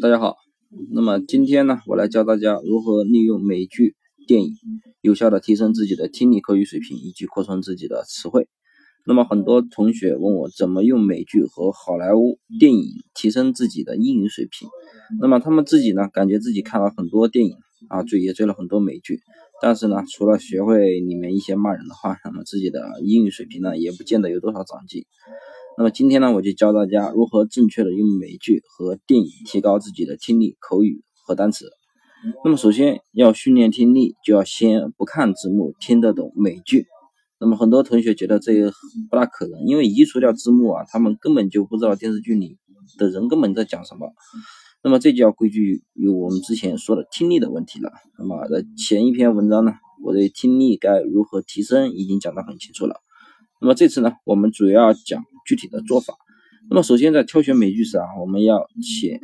大家好，那么今天呢，我来教大家如何利用美剧、电影，有效的提升自己的听力口语水平，以及扩充自己的词汇。那么很多同学问我怎么用美剧和好莱坞电影提升自己的英语水平。那么他们自己呢，感觉自己看了很多电影啊，追也追了很多美剧，但是呢，除了学会里面一些骂人的话，那么自己的英语水平呢，也不见得有多少长进。那么今天呢，我就教大家如何正确的用美剧和电影提高自己的听力、口语和单词。那么首先要训练听力，就要先不看字幕，听得懂美剧。那么很多同学觉得这个不大可能，因为移除掉字幕啊，他们根本就不知道电视剧里的人根本在讲什么。那么这就要归咎于我们之前说的听力的问题了。那么在前一篇文章呢，我对听力该如何提升已经讲得很清楚了。那么这次呢，我们主要讲具体的做法。那么首先在挑选美剧时啊，我们要选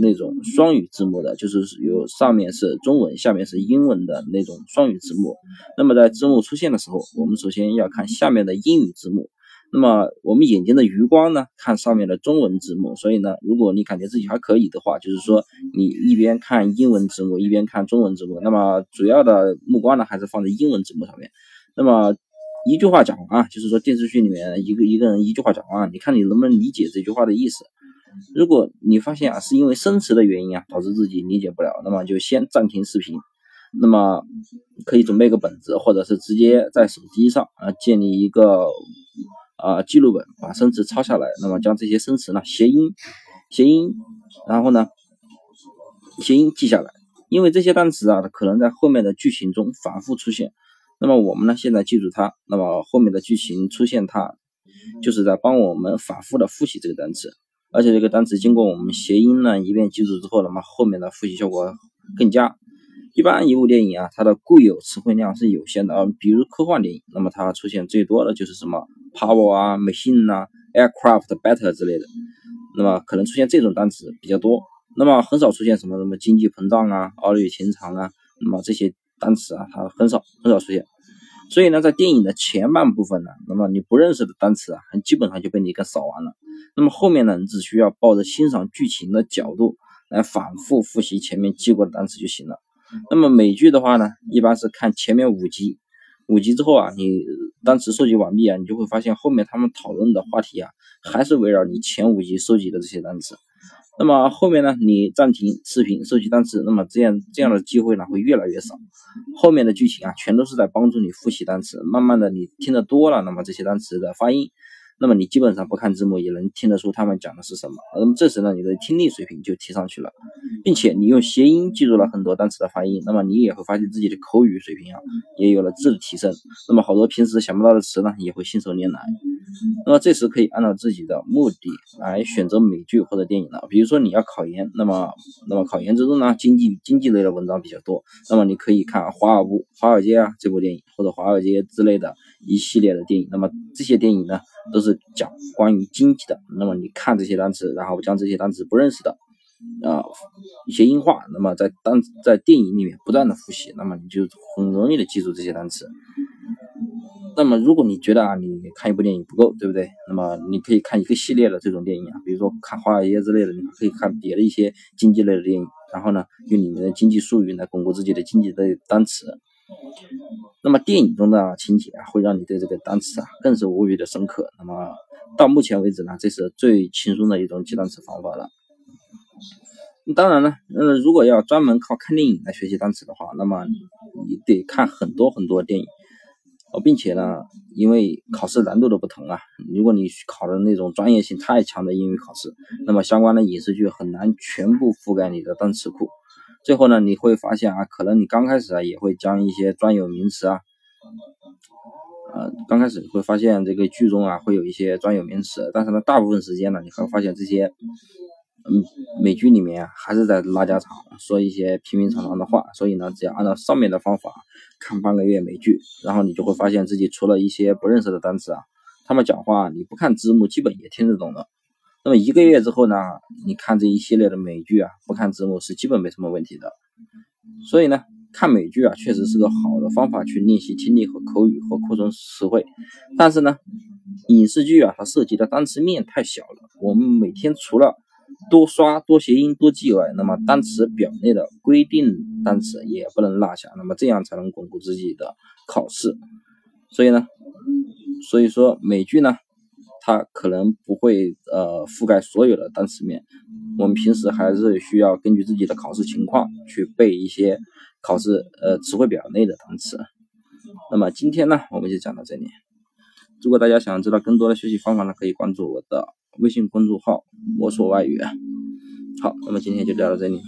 那种双语字幕的，就是有上面是中文，下面是英文的那种双语字幕。那么在字幕出现的时候，我们首先要看下面的英语字幕。那么我们眼睛的余光呢，看上面的中文字幕。所以呢，如果你感觉自己还可以的话，就是说你一边看英文字幕，一边看中文字幕。那么主要的目光呢，还是放在英文字幕上面。那么一句话讲完啊，就是说电视剧里面一个一个人一句话讲完，你看你能不能理解这句话的意思？如果你发现啊是因为生词的原因啊导致自己理解不了，那么就先暂停视频。那么可以准备个本子，或者是直接在手机上啊建立一个啊记录本，把生词抄下来。那么将这些生词呢谐音谐音，然后呢谐音记下来，因为这些单词啊可能在后面的剧情中反复出现。那么我们呢，现在记住它，那么后面的剧情出现它，就是在帮我们反复的复习这个单词，而且这个单词经过我们谐音呢一遍记住之后，那么后面的复习效果更佳。一般一部电影啊，它的固有词汇量是有限的啊，比如科幻电影，那么它出现最多的就是什么 power 啊、machine 啊、aircraft、better 之类的，那么可能出现这种单词比较多，那么很少出现什么什么经济膨胀啊、儿女情长啊，那么这些单词啊，它很少很少出现。所以呢，在电影的前半部分呢，那么你不认识的单词啊，基本上就被你给扫完了。那么后面呢，你只需要抱着欣赏剧情的角度来反复复习前面记过的单词就行了。那么美剧的话呢，一般是看前面五集，五集之后啊，你单词收集完毕啊，你就会发现后面他们讨论的话题啊，还是围绕你前五集收集的这些单词。那么后面呢，你暂停视频收集单词，那么这样这样的机会呢会越来越少。后面的剧情啊，全都是在帮助你复习单词，慢慢的你听得多了，那么这些单词的发音。那么你基本上不看字幕也能听得出他们讲的是什么，那么这时呢，你的听力水平就提上去了，并且你用谐音记住了很多单词的发音，那么你也会发现自己的口语水平啊也有了质的提升，那么好多平时想不到的词呢也会信手拈来。那么这时可以按照自己的目的来选择美剧或者电影了，比如说你要考研，那么那么考研之中呢，经济经济类的文章比较多，那么你可以看《华尔乌华尔街》啊这部电影或者《华尔街》之类的一系列的电影，那么这些电影呢。都是讲关于经济的，那么你看这些单词，然后将这些单词不认识的啊一些音化，那么在单在电影里面不断的复习，那么你就很容易的记住这些单词。那么如果你觉得啊你看一部电影不够，对不对？那么你可以看一个系列的这种电影啊，比如说看华尔街之类的，你可以看别的一些经济类的电影，然后呢用里面的经济术语来巩固自己的经济类单词。那么电影中的情节啊，会让你对这个单词啊更是无比的深刻。那么到目前为止呢，这是最轻松的一种记单词方法了。当然了，呃，如果要专门靠看电影来学习单词的话，那么你得看很多很多电影哦，并且呢，因为考试难度的不同啊，如果你考的那种专业性太强的英语考试，那么相关的影视剧很难全部覆盖你的单词库。最后呢，你会发现啊，可能你刚开始啊也会将一些专有名词啊，呃，刚开始你会发现这个剧中啊会有一些专有名词，但是呢，大部分时间呢，你会发现这些，嗯，美剧里面啊还是在拉家常，说一些平平常常的话。所以呢，只要按照上面的方法看半个月美剧，然后你就会发现自己除了一些不认识的单词啊，他们讲话你不看字幕基本也听得懂的。那么一个月之后呢？你看这一系列的美剧啊，不看字幕是基本没什么问题的。所以呢，看美剧啊，确实是个好的方法去练习听力和口语和扩充词汇。但是呢，影视剧啊，它涉及的单词面太小了。我们每天除了多刷、多谐音、多记外，那么单词表内的规定单词也不能落下，那么这样才能巩固自己的考试。所以呢，所以说美剧呢，它可能不会呃覆盖所有的单词面，我们平时还是需要根据自己的考试情况去背一些考试呃词汇表内的单词。那么今天呢，我们就讲到这里。如果大家想知道更多的学习方法呢，可以关注我的微信公众号“摸索外语”。好，那么今天就聊到这里。